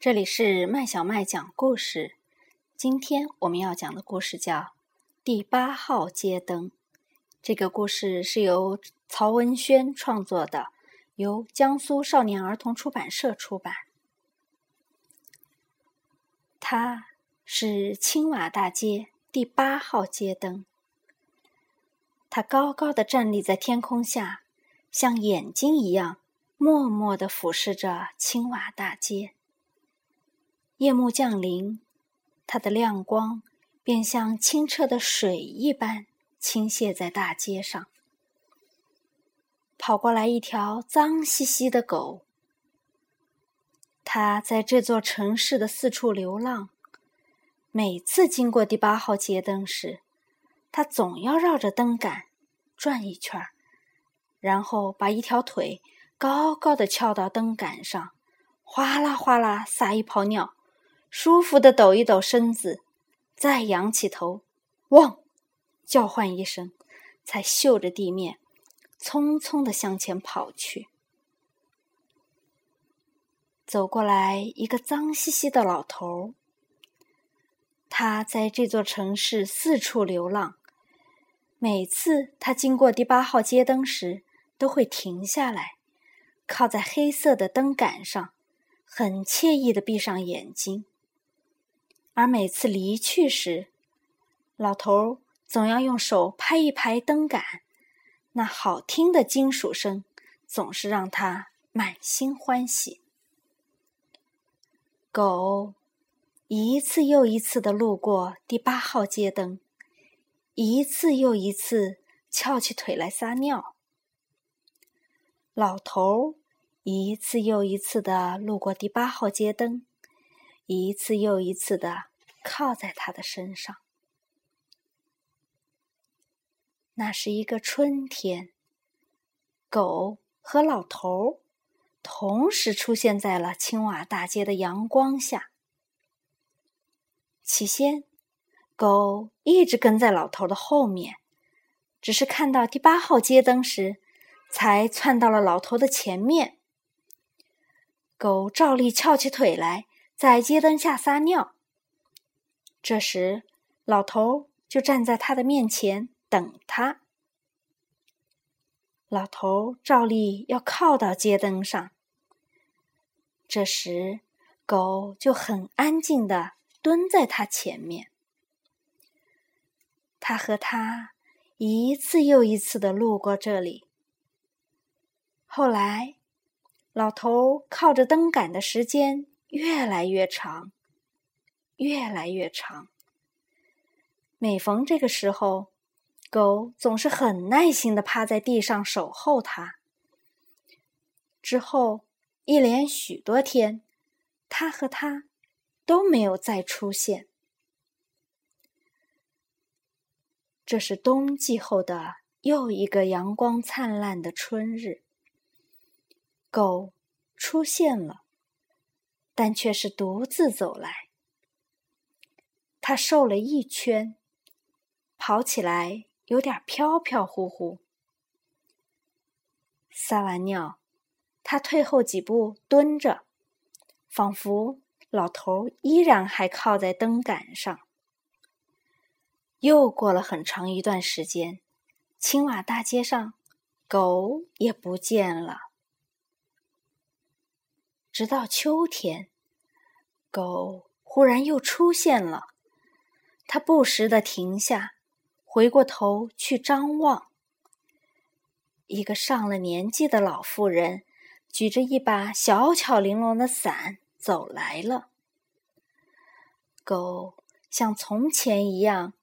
这里是麦小麦讲故事。今天我们要讲的故事叫《第八号街灯》。这个故事是由曹文轩创作的，由江苏少年儿童出版社出版。它是青瓦大街第八号街灯。它高高的站立在天空下，像眼睛一样，默默的俯视着青瓦大街。夜幕降临，它的亮光便像清澈的水一般倾泻在大街上。跑过来一条脏兮兮的狗，它在这座城市的四处流浪。每次经过第八号街灯时，它总要绕着灯杆转一圈儿，然后把一条腿高高的翘到灯杆上，哗啦哗啦撒一泡尿。舒服的抖一抖身子，再仰起头，汪，叫唤一声，才嗅着地面，匆匆的向前跑去。走过来一个脏兮兮的老头儿他在这座城市四处流浪。每次他经过第八号街灯时，都会停下来，靠在黑色的灯杆上，很惬意的闭上眼睛。而每次离去时，老头总要用手拍一拍灯杆，那好听的金属声总是让他满心欢喜。狗一次又一次的路过第八号街灯，一次又一次翘起腿来撒尿。老头一次又一次的路过第八号街灯。一次又一次的靠在他的身上。那是一个春天，狗和老头同时出现在了青瓦大街的阳光下。起先，狗一直跟在老头的后面，只是看到第八号街灯时，才窜到了老头的前面。狗照例翘起腿来。在街灯下撒尿。这时，老头就站在他的面前等他。老头照例要靠到街灯上。这时，狗就很安静的蹲在他前面。他和他一次又一次的路过这里。后来，老头靠着灯杆的时间。越来越长，越来越长。每逢这个时候，狗总是很耐心的趴在地上守候它。之后一连许多天，它和它都没有再出现。这是冬季后的又一个阳光灿烂的春日，狗出现了。但却是独自走来。他瘦了一圈，跑起来有点飘飘忽忽。撒完尿，他退后几步蹲着，仿佛老头依然还靠在灯杆上。又过了很长一段时间，青瓦大街上，狗也不见了。直到秋天，狗忽然又出现了。他不时的停下，回过头去张望。一个上了年纪的老妇人，举着一把小巧玲珑的伞走来了。狗像从前一样，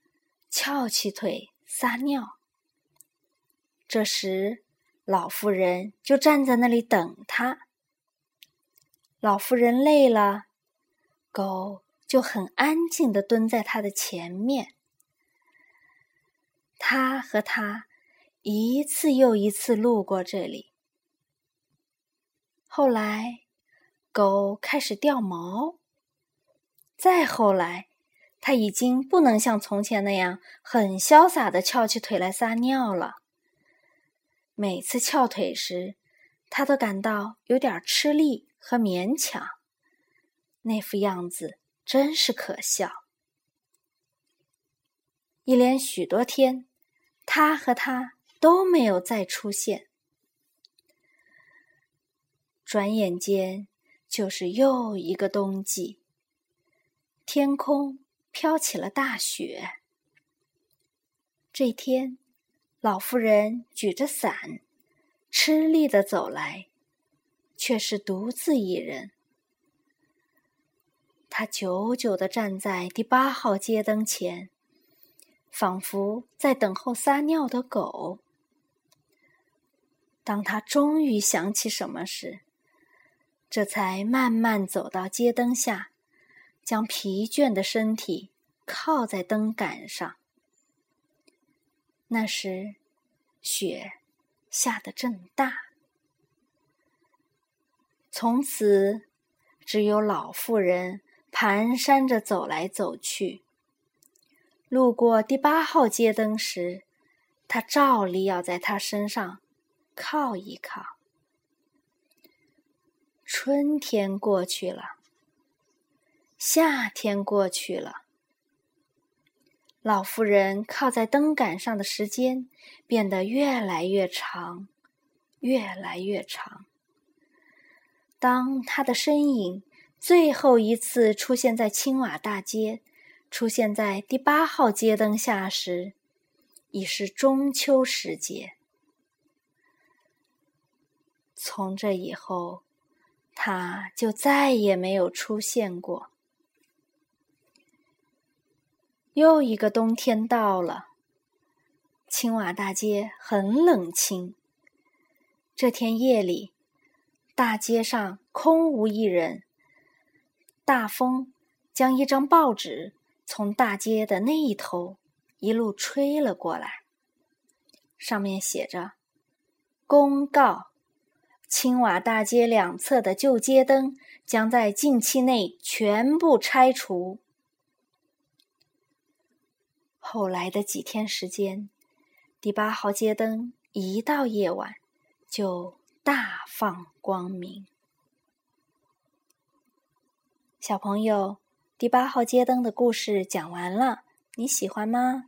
翘起腿撒尿。这时，老妇人就站在那里等他。老妇人累了，狗就很安静的蹲在他的前面。他和他一次又一次路过这里。后来，狗开始掉毛。再后来，他已经不能像从前那样很潇洒的翘起腿来撒尿了。每次翘腿时，他都感到有点吃力。和勉强，那副样子真是可笑。一连许多天，他和他都没有再出现。转眼间，就是又一个冬季。天空飘起了大雪。这天，老妇人举着伞，吃力的走来，却是独自一人。他久久地站在第八号街灯前。仿佛在等候撒尿的狗。当他终于想起什么时，这才慢慢走到街灯下，将疲倦的身体靠在灯杆上。那时，雪下得正大。从此，只有老妇人蹒跚着走来走去。路过第八号街灯时，他照例要在他身上靠一靠。春天过去了，夏天过去了，老妇人靠在灯杆上的时间变得越来越长，越来越长。当他的身影最后一次出现在青瓦大街。出现在第八号街灯下时，已是中秋时节。从这以后，他就再也没有出现过。又一个冬天到了，青瓦大街很冷清。这天夜里，大街上空无一人。大风将一张报纸。从大街的那一头一路吹了过来，上面写着：“公告：青瓦大街两侧的旧街灯将在近期内全部拆除。”后来的几天时间，第八号街灯一到夜晚就大放光明。小朋友。第八号街灯的故事讲完了，你喜欢吗？